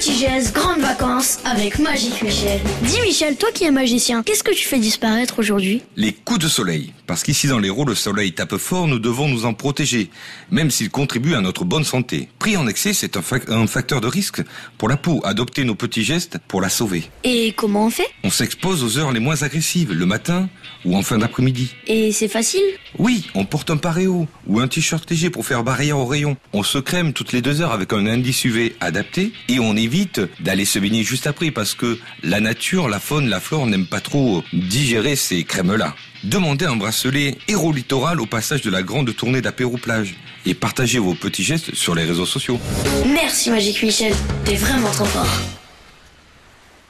Petit geste, grandes vacances avec Magique Michel. Dis Michel, toi qui es magicien, qu'est-ce que tu fais disparaître aujourd'hui? Les coups de soleil. Parce qu'ici dans l'Hérault, le soleil tape fort, nous devons nous en protéger, même s'il contribue à notre bonne santé. Pris en excès, c'est un, fac- un facteur de risque pour la peau. Adopter nos petits gestes pour la sauver. Et comment on fait? On s'expose aux heures les moins agressives, le matin ou en fin d'après-midi. Et c'est facile? Oui, on porte un paréo ou un t-shirt léger pour faire barrière au rayon. On se crème toutes les deux heures avec un indice UV adapté et on d'aller se baigner juste après parce que la nature, la faune, la flore n'aiment pas trop digérer ces crèmes-là. Demandez un bracelet Héros Littoral au passage de la grande tournée d'apéro plage et partagez vos petits gestes sur les réseaux sociaux. Merci Magique Michel, t'es vraiment trop fort.